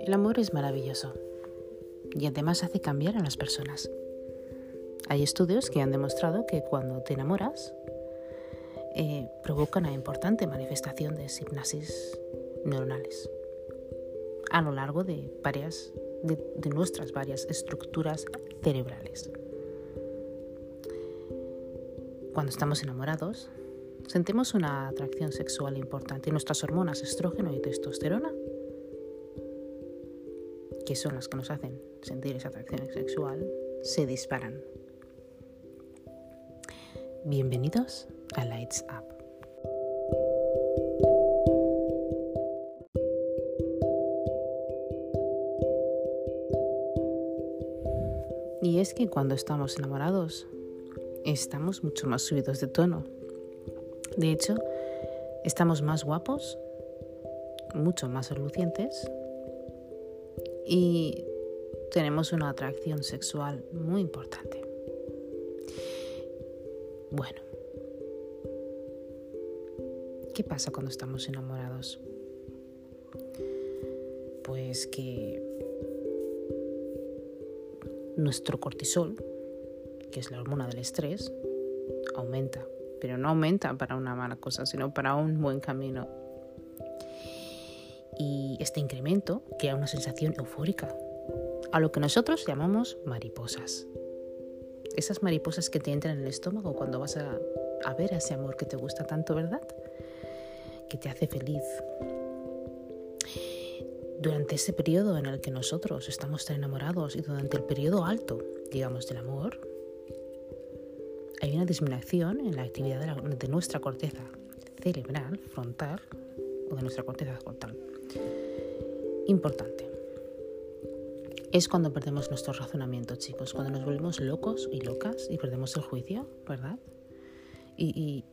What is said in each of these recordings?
El amor es maravilloso y además hace cambiar a las personas. Hay estudios que han demostrado que cuando te enamoras eh, provoca una importante manifestación de hipnosis neuronales a lo largo de varias de nuestras varias estructuras cerebrales. Cuando estamos enamorados, sentimos una atracción sexual importante y nuestras hormonas estrógeno y testosterona que son las que nos hacen sentir esa atracción sexual, se disparan. Bienvenidos a Lights Up. Y es que cuando estamos enamorados, estamos mucho más subidos de tono. De hecho, estamos más guapos, mucho más relucientes y tenemos una atracción sexual muy importante. Bueno, ¿qué pasa cuando estamos enamorados? Pues que nuestro cortisol, que es la hormona del estrés, aumenta, pero no aumenta para una mala cosa, sino para un buen camino y este incremento crea una sensación eufórica, a lo que nosotros llamamos mariposas. Esas mariposas que te entran en el estómago cuando vas a, a ver a ese amor que te gusta tanto, ¿verdad? Que te hace feliz. Durante ese periodo en el que nosotros estamos tan enamorados y durante el periodo alto, digamos, del amor, hay una disminución en la actividad de, de nuestra corteza cerebral, frontal, o de nuestra corteza frontal importante. Es cuando perdemos nuestro razonamiento, chicos, cuando nos volvemos locos y locas y perdemos el juicio, ¿verdad? Y,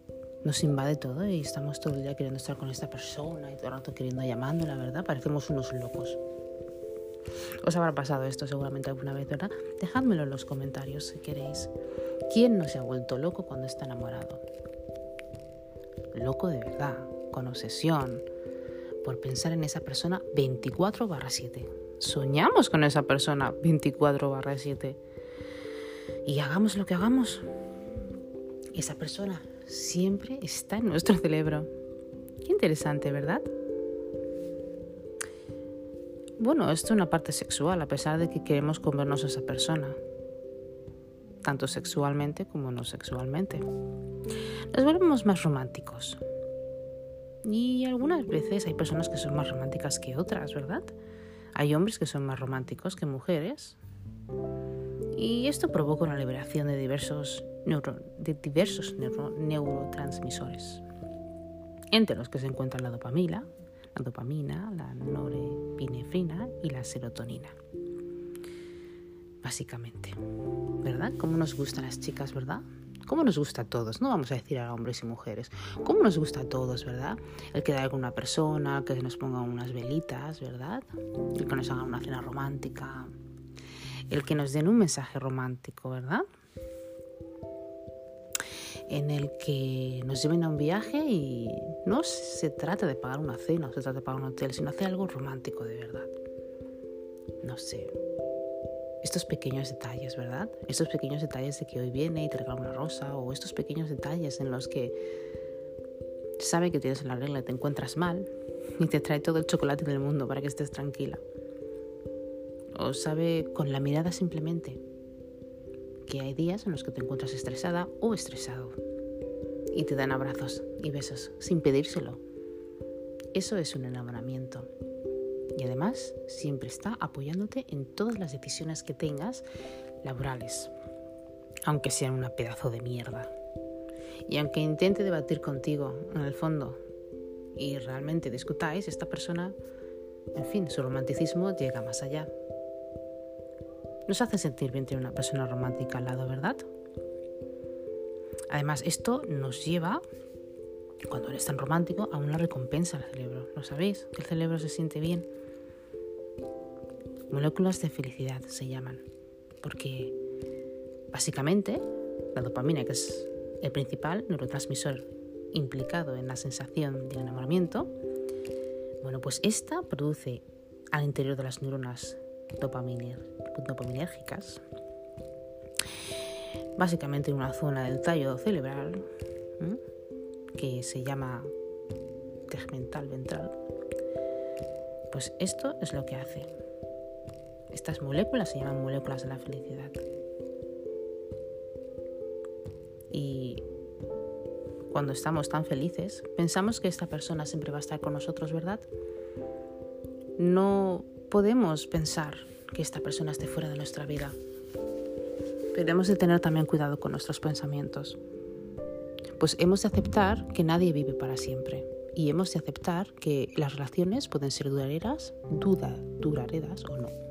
nos invade todo y estamos todo el día queriendo estar con esta persona y todo el rato queriendo llamándola, ¿verdad? Parecemos unos locos. Os habrá pasado esto seguramente alguna vez, ¿verdad? Dejádmelo en los comentarios si queréis. ¿Quién no se ha vuelto loco cuando está enamorado? Loco de verdad, con obsesión, por pensar en esa persona 24 barra 7. Soñamos con esa persona 24 barra 7. Y hagamos lo que hagamos, esa persona siempre está en nuestro cerebro. Qué interesante, ¿verdad? Bueno, esto es una parte sexual, a pesar de que queremos comernos a esa persona, tanto sexualmente como no sexualmente. Nos volvemos más románticos, y algunas veces hay personas que son más románticas que otras, ¿verdad? Hay hombres que son más románticos que mujeres. Y esto provoca una liberación de diversos, de diversos neurotransmisores, entre los que se encuentran la dopamina, la dopamina, la norepinefrina y la serotonina. Básicamente, ¿verdad? ¿Cómo nos gustan las chicas, verdad? ¿Cómo nos gusta a todos? No vamos a decir a hombres y mujeres. ¿Cómo nos gusta a todos, verdad? El quedar con una persona, que nos pongan unas velitas, ¿verdad? El que nos hagan una cena romántica. El que nos den un mensaje romántico, ¿verdad? En el que nos lleven a un viaje y no se trata de pagar una cena, no se trata de pagar un hotel, sino hacer algo romántico de verdad. No sé, estos pequeños detalles, ¿verdad? Estos pequeños detalles de que hoy viene y te regala una rosa o estos pequeños detalles en los que sabe que tienes la regla y te encuentras mal y te trae todo el chocolate del mundo para que estés tranquila. O sabe con la mirada simplemente que hay días en los que te encuentras estresada o estresado y te dan abrazos y besos sin pedírselo. Eso es un enamoramiento y además siempre está apoyándote en todas las decisiones que tengas laborales, aunque sean una pedazo de mierda. Y aunque intente debatir contigo en el fondo y realmente discutáis, esta persona, en fin, su romanticismo llega más allá. Nos hace sentir bien tener una persona romántica al lado, ¿verdad? Además, esto nos lleva, cuando eres tan romántico, a una recompensa al cerebro. ¿Lo sabéis? Que el cerebro se siente bien moléculas de felicidad se llaman, porque básicamente la dopamina, que es el principal neurotransmisor implicado en la sensación del enamoramiento, bueno, pues esta produce al interior de las neuronas dopaminérgicas, básicamente en una zona del tallo cerebral que se llama tegmental ventral, pues esto es lo que hace. Estas moléculas se llaman moléculas de la felicidad. Y cuando estamos tan felices, pensamos que esta persona siempre va a estar con nosotros, ¿verdad? No podemos pensar que esta persona esté fuera de nuestra vida. Debemos de tener también cuidado con nuestros pensamientos. Pues hemos de aceptar que nadie vive para siempre y hemos de aceptar que las relaciones pueden ser duraderas, duda, duraderas o no.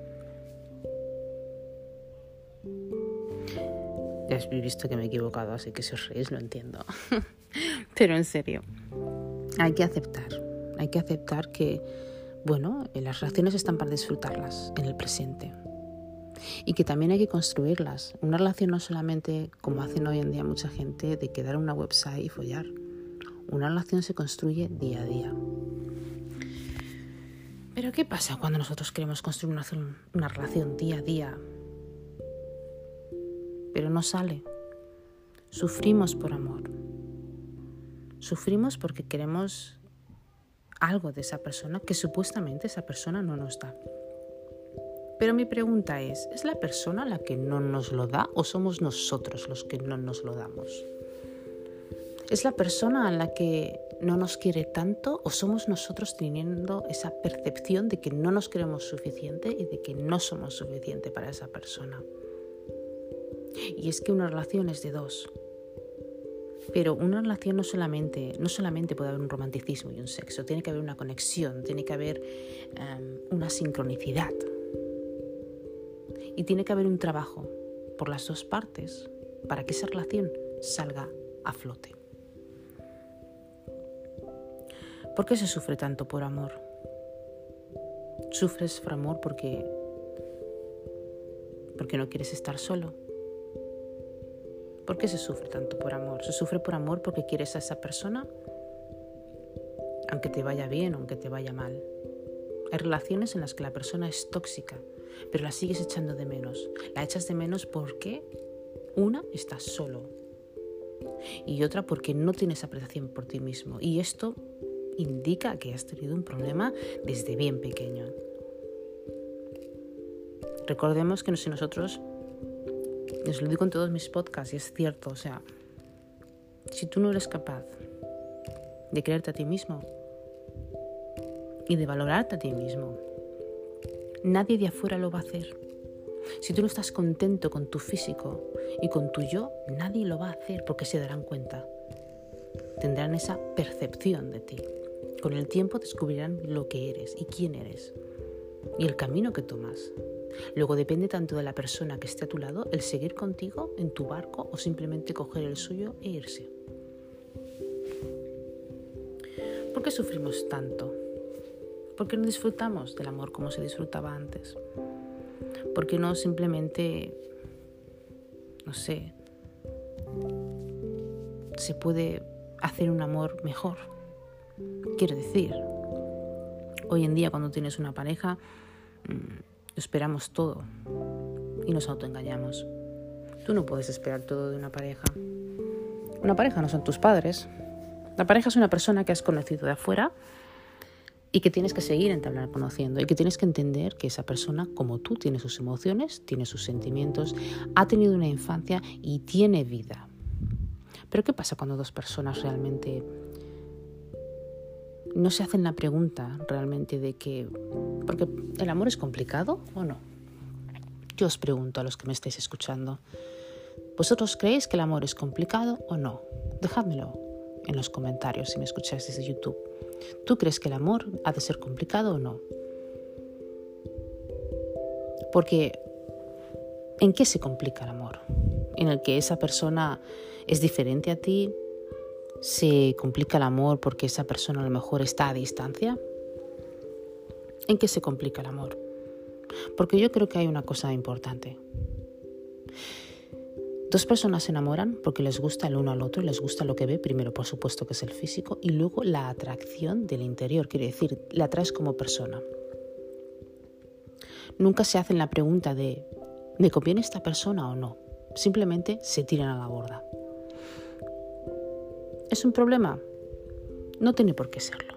Ya habéis visto que me he equivocado, así que si os reís lo entiendo. Pero en serio, hay que aceptar, hay que aceptar que, bueno, las relaciones están para disfrutarlas en el presente. Y que también hay que construirlas. Una relación no solamente, como hacen hoy en día mucha gente, de quedar en una website y follar. Una relación se construye día a día. Pero ¿qué pasa cuando nosotros queremos construir una, una relación día a día? Pero no sale. Sufrimos por amor. Sufrimos porque queremos algo de esa persona que supuestamente esa persona no nos da. Pero mi pregunta es, ¿es la persona la que no nos lo da o somos nosotros los que no nos lo damos? ¿Es la persona a la que no nos quiere tanto o somos nosotros teniendo esa percepción de que no nos queremos suficiente y de que no somos suficiente para esa persona? Y es que una relación es de dos. Pero una relación no solamente, no solamente puede haber un romanticismo y un sexo, tiene que haber una conexión, tiene que haber em, una sincronicidad. Y tiene que haber un trabajo por las dos partes para que esa relación salga a flote. ¿Por qué se sufre tanto por amor? Sufres por amor porque porque no quieres estar solo. ¿Por qué se sufre tanto por amor? ¿Se sufre por amor porque quieres a esa persona? Aunque te vaya bien aunque te vaya mal. Hay relaciones en las que la persona es tóxica, pero la sigues echando de menos. La echas de menos porque una estás solo y otra porque no tienes apreciación por ti mismo. Y esto indica que has tenido un problema desde bien pequeño. Recordemos que si nosotros, les lo digo en todos mis podcasts y es cierto, o sea, si tú no eres capaz de creerte a ti mismo y de valorarte a ti mismo, nadie de afuera lo va a hacer. Si tú no estás contento con tu físico y con tu yo, nadie lo va a hacer porque se darán cuenta. Tendrán esa percepción de ti. Con el tiempo descubrirán lo que eres y quién eres y el camino que tomas. Luego depende tanto de la persona que esté a tu lado el seguir contigo en tu barco o simplemente coger el suyo e irse. ¿Por qué sufrimos tanto? ¿Por qué no disfrutamos del amor como se disfrutaba antes? ¿Por qué no simplemente, no sé, se puede hacer un amor mejor? Quiero decir, hoy en día cuando tienes una pareja, esperamos todo y nos autoengañamos. Tú no puedes esperar todo de una pareja. Una pareja no son tus padres. La pareja es una persona que has conocido de afuera y que tienes que seguir entablando conociendo y que tienes que entender que esa persona, como tú, tiene sus emociones, tiene sus sentimientos, ha tenido una infancia y tiene vida. Pero ¿qué pasa cuando dos personas realmente no se hacen la pregunta realmente de que, porque el amor es complicado o no. Yo os pregunto a los que me estáis escuchando, ¿vosotros creéis que el amor es complicado o no? Dejádmelo en los comentarios si me escucháis desde YouTube. ¿Tú crees que el amor ha de ser complicado o no? Porque ¿en qué se complica el amor? ¿En el que esa persona es diferente a ti? ¿Se complica el amor porque esa persona a lo mejor está a distancia? ¿En qué se complica el amor? Porque yo creo que hay una cosa importante. Dos personas se enamoran porque les gusta el uno al otro y les gusta lo que ve, primero por supuesto que es el físico y luego la atracción del interior, quiere decir, la atraes como persona. nunca se hacen la pregunta de ¿me conviene esta persona o no? Simplemente se tiran a la borda. ¿Es un problema? No tiene por qué serlo.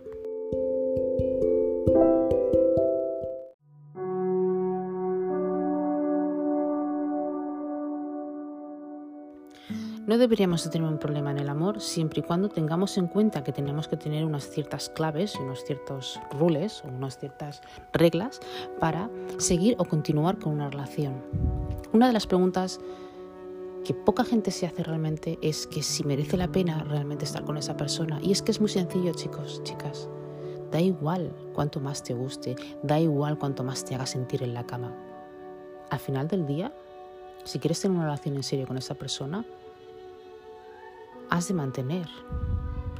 No deberíamos de tener un problema en el amor siempre y cuando tengamos en cuenta que tenemos que tener unas ciertas claves unos ciertos rules o unas ciertas reglas para seguir o continuar con una relación. Una de las preguntas que poca gente se hace realmente es que si merece la pena realmente estar con esa persona. Y es que es muy sencillo, chicos, chicas. Da igual cuanto más te guste, da igual cuanto más te haga sentir en la cama. Al final del día, si quieres tener una relación en serio con esa persona, has de mantener,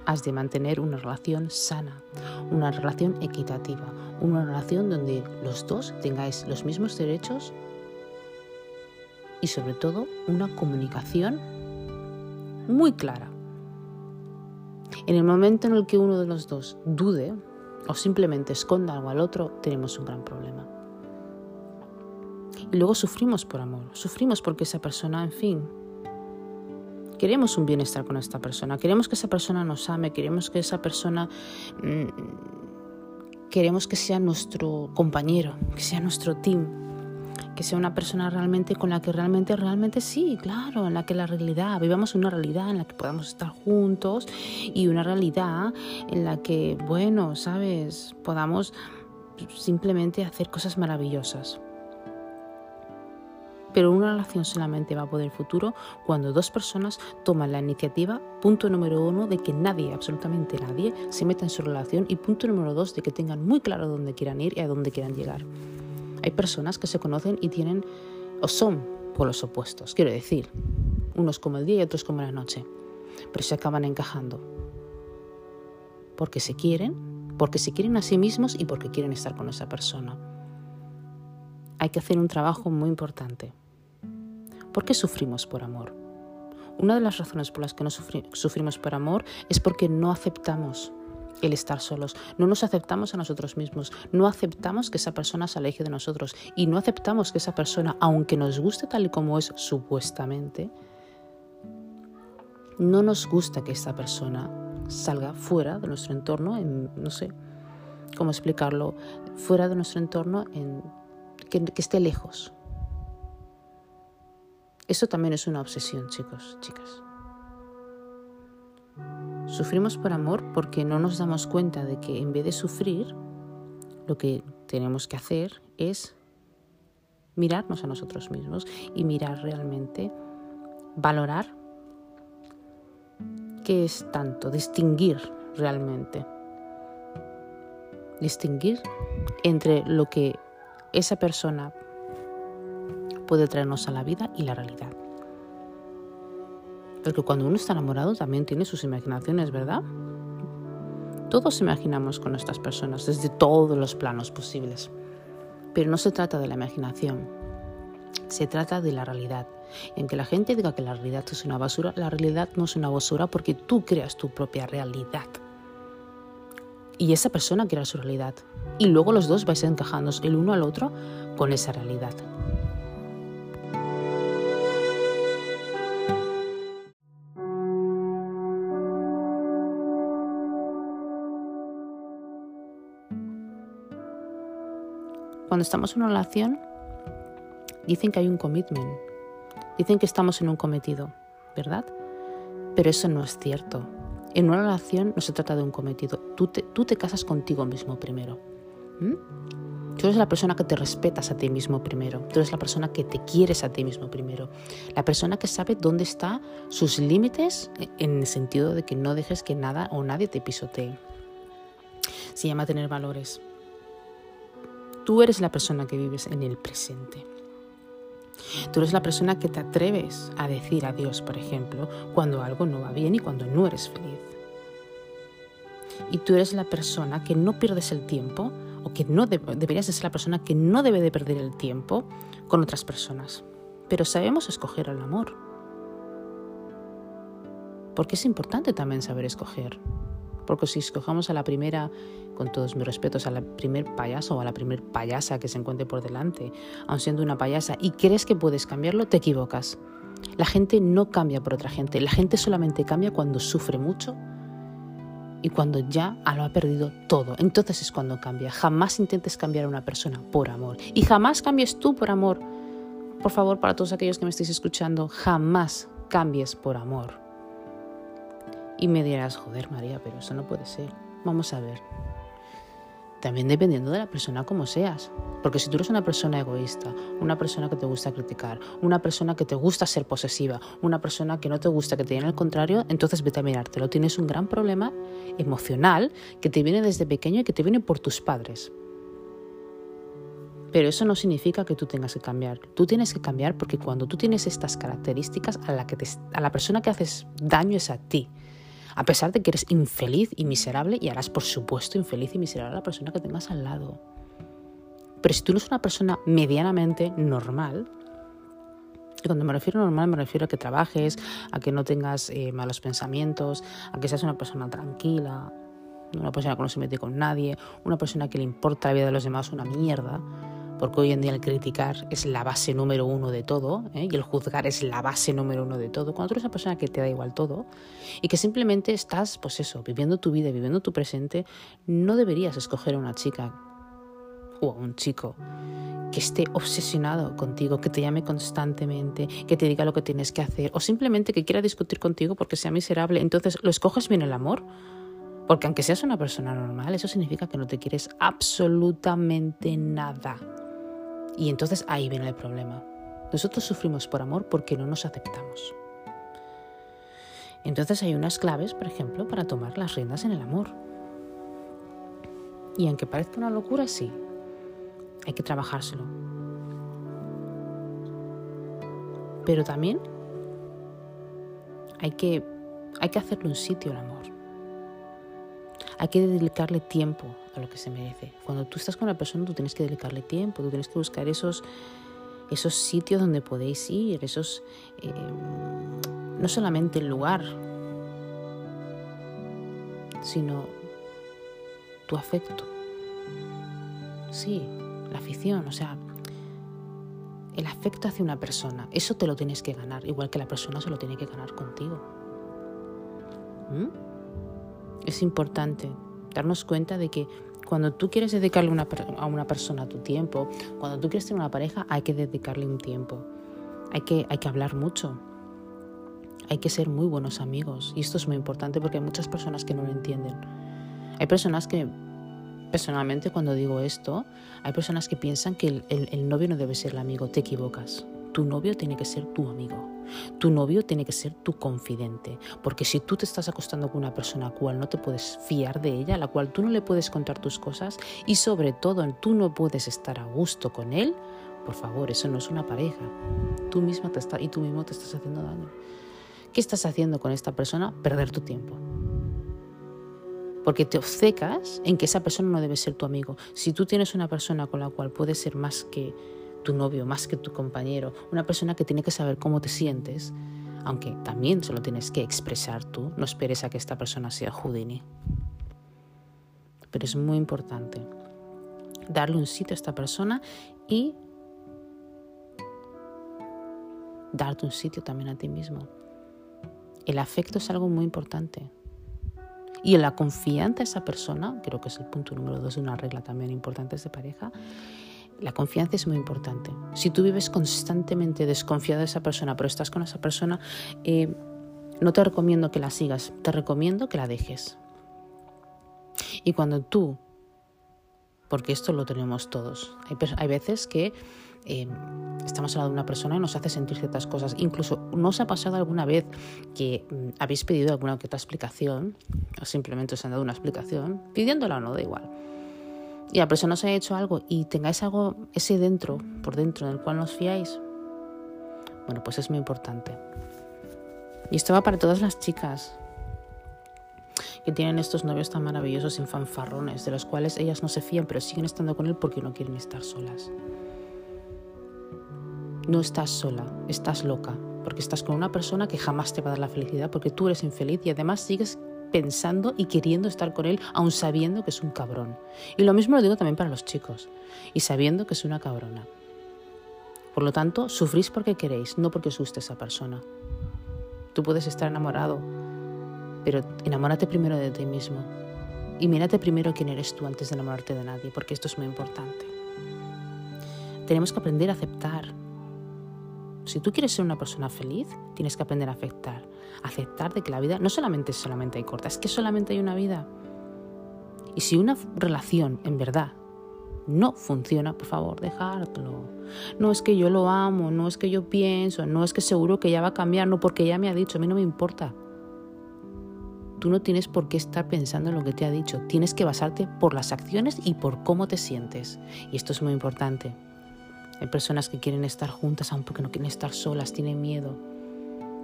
has de mantener una relación sana, una relación equitativa, una relación donde los dos tengáis los mismos derechos y sobre todo una comunicación muy clara. En el momento en el que uno de los dos dude o simplemente esconda algo al otro, tenemos un gran problema. Y luego sufrimos por amor, sufrimos porque esa persona, en fin, queremos un bienestar con esta persona, queremos que esa persona nos ame, queremos que esa persona, mm, queremos que sea nuestro compañero, que sea nuestro team, que sea una persona realmente con la que realmente, realmente sí, claro, en la que la realidad, vivamos una realidad en la que podamos estar juntos y una realidad en la que, bueno, sabes, podamos simplemente hacer cosas maravillosas. Pero una relación solamente va a poder futuro cuando dos personas toman la iniciativa, punto número uno, de que nadie, absolutamente nadie, se meta en su relación y punto número dos, de que tengan muy claro dónde quieran ir y a dónde quieran llegar. Hay personas que se conocen y tienen, o son por los opuestos, quiero decir, unos como el día y otros como la noche, pero se acaban encajando. Porque se quieren, porque se quieren a sí mismos y porque quieren estar con esa persona hay que hacer un trabajo muy importante. ¿Por qué sufrimos por amor? Una de las razones por las que no sufrimos por amor es porque no aceptamos el estar solos, no nos aceptamos a nosotros mismos, no aceptamos que esa persona se aleje de nosotros y no aceptamos que esa persona, aunque nos guste tal y como es supuestamente, no nos gusta que esta persona salga fuera de nuestro entorno, en, no sé cómo explicarlo, fuera de nuestro entorno en que, esté lejos. Eso también es una obsesión, chicos, chicas. Sufrimos por amor porque no nos damos cuenta de que en vez de sufrir, lo que tenemos que hacer es mirarnos a nosotros mismos y mirar realmente, valorar qué es tanto, distinguir realmente. Distinguir entre lo que esa persona puede traernos a la vida y la realidad. Porque cuando uno está enamorado también tiene sus imaginaciones, ¿verdad? Todos imaginamos con nuestras personas desde todos los planos posibles. Pero no se trata de la imaginación, se trata de la realidad. Y aunque la gente diga que la realidad es una basura, la realidad no es una basura porque tú creas tu propia realidad y esa persona crea su realidad. Y luego los dos vais encajando el uno al otro con esa realidad. Cuando estamos en una relación, dicen que hay un commitment, dicen que estamos en un cometido, ¿verdad? Pero eso no es cierto. En una relación no se trata de un cometido. Tú te, tú te casas contigo mismo primero. Tú eres la persona que te respetas a ti mismo primero. Tú eres la persona que te quieres a ti mismo primero. La persona que sabe dónde están sus límites en el sentido de que no dejes que nada o nadie te pisotee. Se llama tener valores. Tú eres la persona que vives en el presente. Tú eres la persona que te atreves a decir adiós, por ejemplo, cuando algo no va bien y cuando no eres feliz. Y tú eres la persona que no pierdes el tiempo o que no deberías ser la persona que no debe de perder el tiempo con otras personas. Pero sabemos escoger el amor. Porque es importante también saber escoger. Porque si escogemos a la primera, con todos mis respetos, a la primer payaso o a la primer payasa que se encuentre por delante, aun siendo una payasa, y crees que puedes cambiarlo, te equivocas. La gente no cambia por otra gente, la gente solamente cambia cuando sufre mucho y cuando ya lo ha perdido todo. Entonces es cuando cambia. Jamás intentes cambiar a una persona por amor. Y jamás cambies tú por amor. Por favor, para todos aquellos que me estéis escuchando, jamás cambies por amor. Y me dirás, joder María, pero eso no puede ser. Vamos a ver. También dependiendo de la persona como seas. Porque si tú eres una persona egoísta, una persona que te gusta criticar, una persona que te gusta ser posesiva, una persona que no te gusta que te digan el contrario, entonces vete a mirártelo. Tienes un gran problema emocional que te viene desde pequeño y que te viene por tus padres. Pero eso no significa que tú tengas que cambiar. Tú tienes que cambiar porque cuando tú tienes estas características, a la, que a la persona que haces daño es a ti. A pesar de que eres infeliz y miserable y harás, por supuesto, infeliz y miserable a la persona que tengas al lado. Pero si tú no eres una persona medianamente normal, y cuando me refiero a normal me refiero a que trabajes, a que no tengas eh, malos pensamientos, a que seas una persona tranquila, una persona que no se mete con nadie, una persona que le importa la vida de los demás una mierda, porque hoy en día el criticar es la base número uno de todo ¿eh? y el juzgar es la base número uno de todo. Cuando tú eres una persona que te da igual todo y que simplemente estás, pues eso, viviendo tu vida, viviendo tu presente, no deberías escoger a una chica o a un chico que esté obsesionado contigo, que te llame constantemente, que te diga lo que tienes que hacer o simplemente que quiera discutir contigo porque sea miserable. Entonces, ¿lo escoges bien el amor? Porque aunque seas una persona normal, eso significa que no te quieres absolutamente nada. Y entonces ahí viene el problema. Nosotros sufrimos por amor porque no nos aceptamos. Entonces hay unas claves, por ejemplo, para tomar las riendas en el amor. Y aunque parezca una locura, sí, hay que trabajárselo. Pero también hay que, hay que hacerle un sitio al amor. Hay que dedicarle tiempo a lo que se merece. Cuando tú estás con una persona, tú tienes que dedicarle tiempo, tú tienes que buscar esos, esos sitios donde podéis ir, esos, eh, no solamente el lugar, sino tu afecto. Sí, la afición, o sea, el afecto hacia una persona, eso te lo tienes que ganar, igual que la persona se lo tiene que ganar contigo. ¿Mm? Es importante darnos cuenta de que cuando tú quieres dedicarle a una persona tu tiempo, cuando tú quieres tener una pareja, hay que dedicarle un tiempo. Hay que, hay que hablar mucho. Hay que ser muy buenos amigos. Y esto es muy importante porque hay muchas personas que no lo entienden. Hay personas que Personalmente, cuando digo esto, hay personas que piensan que el, novio no debe ser el amigo. Te equivocas. Tu novio tiene que ser tu amigo. Tu novio tiene que ser tu confidente. Porque si tú te estás acostando con una persona a la cual no te puedes fiar de ella, a la cual tú no le puedes contar tus cosas y sobre todo tú no puedes estar a gusto con él, por favor, eso no es una pareja. Tú misma te está, y tú mismo te estás haciendo daño. ¿Qué estás haciendo con esta persona? Perder tu tiempo porque te obcecas en que esa persona no debe ser tu amigo. Si tú tienes una persona con la cual puedes ser más que tu novio, más que tu compañero, una persona que tiene que saber cómo te sientes, aunque también se lo tienes que expresar tú, no esperes a que esta persona sea Houdini. Pero es muy importante darle un sitio a esta persona y darte un sitio también a ti mismo. El afecto es algo muy importante. Y en la confianza de esa persona, creo que es el punto número dos de una regla también importante de pareja, la confianza es muy importante. Si tú vives constantemente desconfiado de esa persona, pero estás con esa persona, eh, no te recomiendo que la sigas, te recomiendo que la dejes. Y cuando tú, porque esto lo tenemos todos, hay, veces que Em, estamos hablando de una persona y nos hace sentir ciertas cosas. Incluso, ¿no os ha pasado alguna vez que mm, habéis pedido alguna otra explicación o simplemente os han dado una explicación, pidiéndola o no, da igual? Y la persona os ha hecho algo y tengáis algo, ese dentro, por dentro, en el cual nos fiáis. Bueno, pues es muy importante. Y esto va para todas las chicas que tienen estos novios tan maravillosos sin fanfarrones, de los cuales ellas no se fían, pero siguen estando con él porque no quieren estar solas. No estás sola, estás loca, porque estás con una persona que jamás te va a dar la felicidad, porque tú eres infeliz y además sigues pensando y queriendo estar con él, aun sabiendo que es un cabrón. Y lo mismo lo digo también para los chicos, y sabiendo que es una cabrona. Por lo tanto, sufrís porque queréis, no porque os guste esa persona. Tú puedes estar enamorado, pero enamórate primero de ti mismo. Y mírate primero quién eres tú antes de enamorarte de nadie, porque esto es muy importante. Tenemos que aprender a aceptar. Si tú quieres ser una persona feliz, tienes que aprender a aceptar. Aceptar de que la vida no solamente solamente hay corta, es que solamente hay una vida. Y si una relación en verdad no funciona, por favor, dejártelo. No es que yo lo amo, no es que yo pienso, no es que seguro que ya va a cambiar, no porque ya me ha dicho, a mí no me importa. Tú no tienes por qué estar pensando en lo que te ha dicho, tienes que basarte por las acciones y por cómo te sientes. Y esto es muy importante. Hay personas que quieren estar juntas aun porque no quieren estar solas, tienen miedo,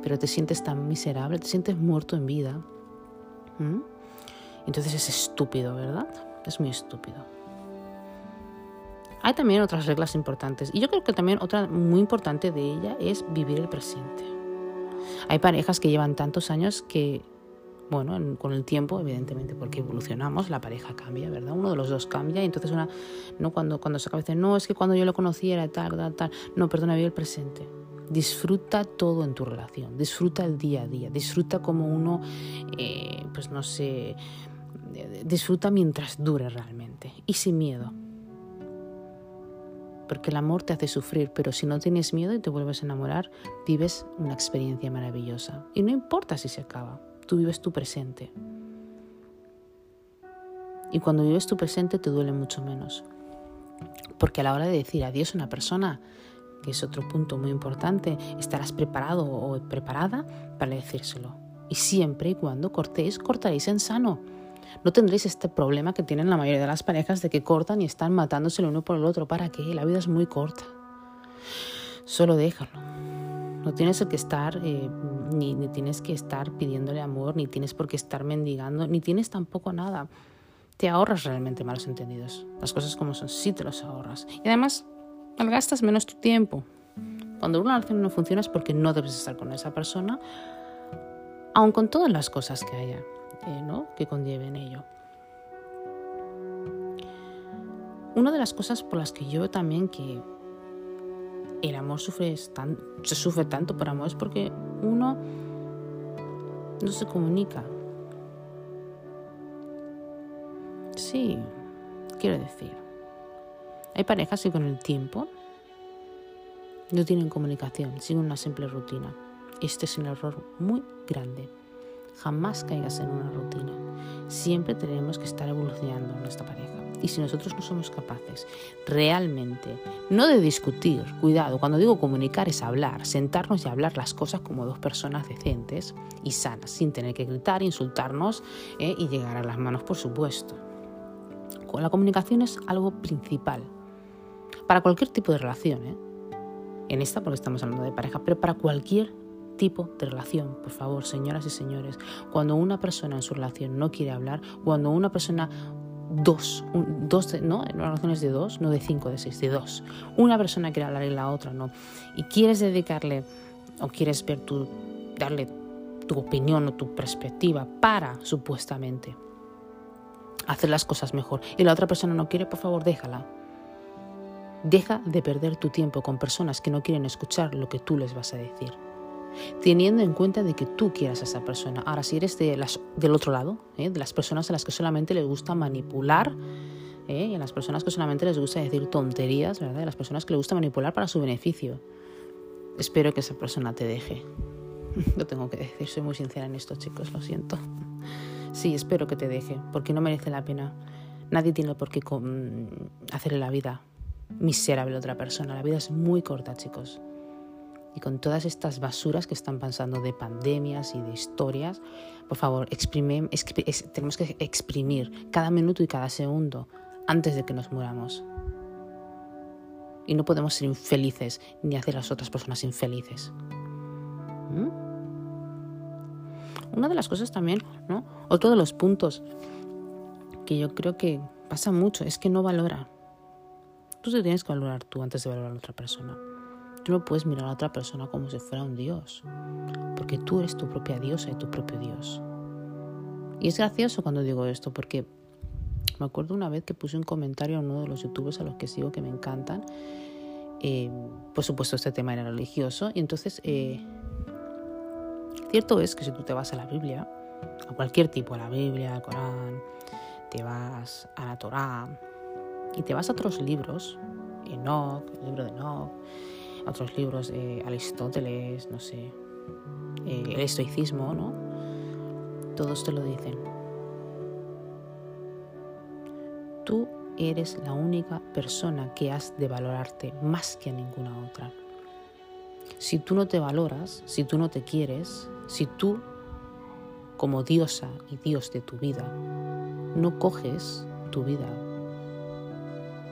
pero te sientes tan miserable, te sientes muerto en vida. Entonces es estúpido, ¿verdad? Es muy estúpido. Hay también otras reglas importantes y yo creo que también otra muy importante de ella es vivir el presente. Hay parejas que llevan tantos años que, bueno, con el tiempo, evidentemente, porque evolucionamos, la pareja cambia, ¿verdad? Uno de los dos cambia y entonces una, no cuando, cuando se acaba decir, no, es que cuando yo lo conocí era tal, tal, tal. No, perdona, vive el presente. Disfruta todo en tu relación, disfruta el día a día, disfruta como uno, eh, pues no sé, disfruta mientras dure realmente y sin miedo porque el amor te hace sufrir, pero si no tienes miedo y te vuelves a enamorar, vives una experiencia maravillosa. Y no importa si se acaba, tú vives tu presente. Y cuando vives tu presente te duele mucho menos. Porque a la hora de decir adiós a una persona, que es otro punto muy importante, estarás preparado o preparada para decírselo. Y siempre y cuando cortéis, cortaréis en sano no tendréis este problema que tienen la mayoría de las parejas de que cortan y están matándose el uno por el otro. ¿Para qué? La vida es muy corta. Solo déjalo. No tienes que estar, eh, ni, tienes que estar pidiéndole amor, ni tienes por qué estar mendigando, ni tienes tampoco nada. Te ahorras realmente malos entendidos. Las cosas como son, sí te los ahorras. Y además, malgastas menos tu tiempo. Cuando una relación no funciona es porque no debes estar con esa persona, aun con todas las cosas que haya. Eh, ¿no? que conlleven ello. Una de las cosas por las que yo también que el amor sufre se sufre tanto por amor es porque uno no se comunica. Sí, quiero decir, hay parejas que con el tiempo no tienen comunicación, siguen una simple rutina. Este es un error muy grande. Jamás caigas en una rutina. Siempre tenemos que estar evolucionando nuestra pareja. Y si nosotros no somos capaces realmente, no de discutir, cuidado, cuando digo comunicar es hablar, sentarnos y hablar las cosas como dos personas decentes y sanas, sin tener que gritar, insultarnos eh, y llegar a las manos, por supuesto. La comunicación es algo principal para cualquier tipo de relación. ¿eh? En esta porque estamos hablando de pareja, pero para cualquier tipo de relación, por favor, señoras y señores. Cuando una persona en su relación no quiere hablar, cuando una persona dos, dos ¿no? En relaciones de dos, no de cinco, de seis, de dos. Una persona quiere hablar y la otra no. Y quieres dedicarle o quieres ver tu, darle tu opinión o tu perspectiva para, supuestamente, hacer las cosas mejor. Y la otra persona no quiere, por favor, déjala. Deja de perder tu tiempo con personas que no quieren escuchar lo que tú les vas a decir teniendo en cuenta de que tú quieras a esa persona. Ahora, si eres de las, del otro lado, ¿eh? de las personas a las que solamente les gusta manipular, ¿eh? y a las personas que solamente les gusta decir tonterías, ¿verdad? De las personas que les gusta manipular para su beneficio, espero que esa persona te deje. Lo tengo que decir, soy muy sincera en esto, chicos, lo siento. Sí, espero que te deje, porque no merece la pena. Nadie tiene por qué hacerle la vida miserable a otra persona. La vida es muy corta, chicos y con todas estas basuras que están pasando de pandemias y de historias, por favor, exprime, tenemos que exprimir cada minuto y cada segundo antes de que nos muramos. Y no podemos ser infelices ni hacer a las otras personas infelices. ¿Mm? Una de las cosas también, ¿no? Otro de los puntos que yo creo que pasa mucho es que no valora. Tú te tienes que valorar tú antes de valorar a otra persona. Tú no puedes mirar a otra persona como si fuera un Dios, porque tú eres tu propia diosa y tu propio Dios. Y es gracioso cuando digo esto porque me acuerdo una vez que puse un comentario a uno de los youtubers a los que sigo que me encantan. Eh, por supuesto, este tema era religioso. Y entonces, eh, cierto es que si tú te vas a la Biblia, a cualquier tipo, a la Biblia, al Corán, te vas a la Torá y te vas a otros libros, Enoch, el libro de Enoch, otros libros de Aristóteles, no sé, eh, el estoicismo, ¿no? Todos te lo dicen. Tú eres la única persona que has de valorarte más que a ninguna otra. Si tú no te valoras, si tú no te quieres, si tú, como diosa y dios de tu vida, no coges tu vida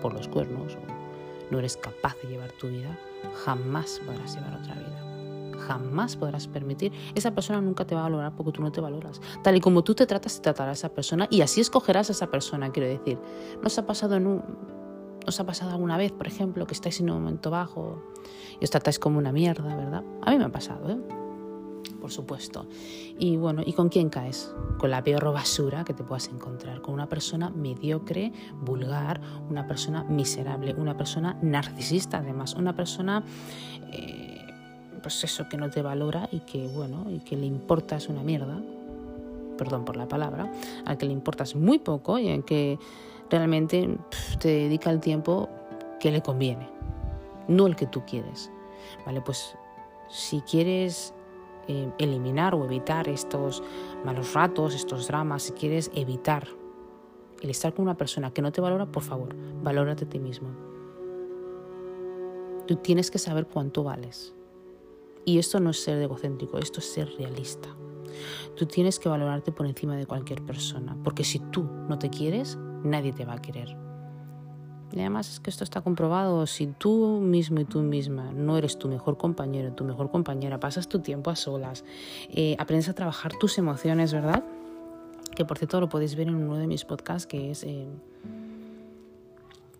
por los cuernos no eres capaz de llevar tu vida, jamás podrás llevar otra vida jamás podrás permitir. Esa persona nunca te va a valorar porque tú no te valoras. Tal y como tú te tratas, te tratará a esa persona y así escogerás a esa persona, quiero decir. ¿Nos ha pasado en un, ¿Os ha pasado alguna vez, por ejemplo, que estáis en un momento bajo y os tratáis como una mierda, verdad? A mí me ha pasado, ¿eh? Por supuesto. Y bueno, ¿y con quién caes? Con la peor basura que te puedas encontrar, con una persona mediocre, vulgar, una persona miserable, una persona narcisista además, una persona eh, pues eso, que no te valora y que, bueno, y que le importas una mierda, perdón por la palabra, al que le importas muy poco y al que realmente te dedica el tiempo que le conviene, no el que tú quieres. Vale, pues si quieres eh, eliminar o evitar estos malos ratos, estos dramas, si quieres evitar el estar con una persona que no te valora, por favor, valórate a ti mismo. Tú tienes que saber cuánto vales. Y esto no es ser egocéntrico, esto es ser realista. Tú tienes que valorarte por encima de cualquier persona, porque si tú no te quieres, nadie te va a querer. Además es que esto está comprobado, si tú mismo y tú misma no eres tu mejor compañero, tu mejor compañera, pasas tu tiempo a solas, eh, aprendes a trabajar tus emociones, ¿verdad? Que por cierto lo podéis ver en uno de mis podcasts que es... Eh,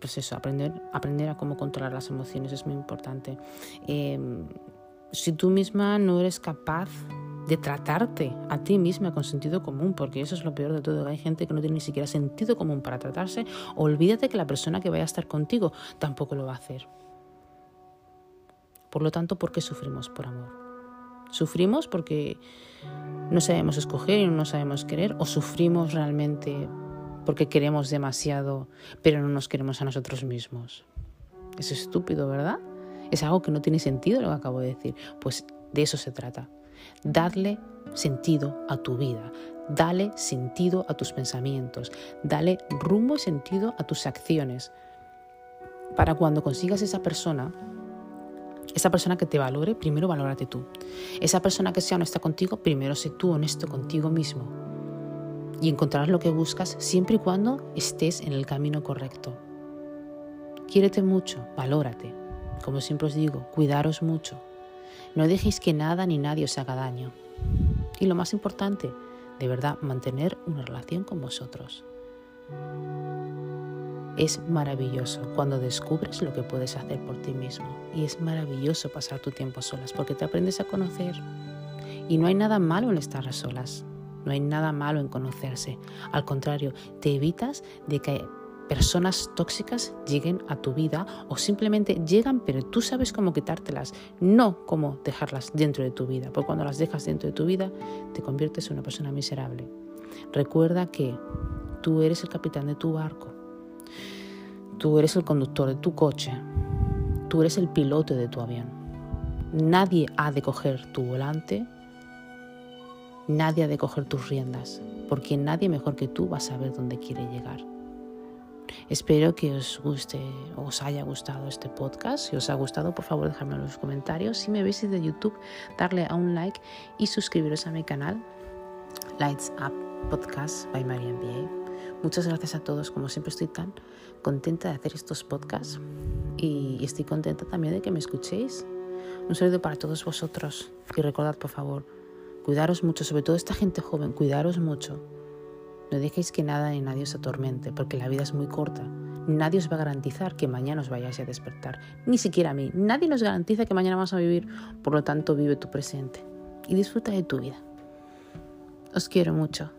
pues eso, aprender, aprender a cómo controlar las emociones es muy importante. Eh, si tú misma no eres capaz de tratarte a ti misma con sentido común, porque eso es lo peor de todo, hay gente que no tiene ni siquiera sentido común para tratarse, olvídate que la persona que vaya a estar contigo tampoco lo va a hacer. Por lo tanto, ¿por qué sufrimos por amor? ¿Sufrimos porque no sabemos escoger y no sabemos querer? ¿O sufrimos realmente porque queremos demasiado, pero no nos queremos a nosotros mismos? Es estúpido, ¿verdad? Es algo que no tiene sentido lo que acabo de decir. Pues de eso se trata. Darle sentido a tu vida. Dale sentido a tus pensamientos. Dale rumbo y sentido a tus acciones. Para cuando consigas esa persona, esa persona que te valore, primero valórate tú. Esa persona que sea honesta contigo, primero sé tú honesto contigo mismo. Y encontrarás lo que buscas siempre y cuando estés en el camino correcto. Quiérete mucho, valórate. Como siempre os digo, cuidaros mucho. No dejéis que nada ni nadie os haga daño. Y lo más importante, de verdad, mantener una relación con vosotros. Es maravilloso cuando descubres lo que puedes hacer por ti mismo. Y es maravilloso pasar tu tiempo solas porque te aprendes a conocer. Y no hay nada malo en estar a solas. No hay nada malo en conocerse. Al contrario, te evitas de que personas tóxicas lleguen a tu vida o simplemente llegan pero tú sabes cómo quitártelas, no cómo dejarlas dentro de tu vida, porque cuando las dejas dentro de tu vida te conviertes en una persona miserable. Recuerda que tú eres el capitán de tu barco, tú eres el conductor de tu coche, tú eres el piloto de tu avión. Nadie ha de coger tu volante, nadie ha de coger tus riendas, porque nadie mejor que tú va a saber dónde quiere llegar. Espero que os guste os haya gustado este podcast. Si os ha gustado, por favor, dejadme en los comentarios. Si me veis desde YouTube, darle a un like y suscribiros a mi canal Lights Up Podcast by Maria MBA. Muchas gracias a todos. Como siempre, estoy tan contenta de hacer estos podcasts y estoy contenta también de que me escuchéis. Un saludo para todos vosotros y recordad, por favor, cuidaros mucho, sobre todo esta gente joven, cuidaros mucho no dejéis que nada ni nadie os atormente, porque la vida es muy corta. Nadie os va a garantizar que mañana os vayáis a despertar, ni siquiera a mí. Nadie nos garantiza que mañana vamos a vivir, por lo tanto vive tu presente y disfruta de tu vida. Os quiero mucho.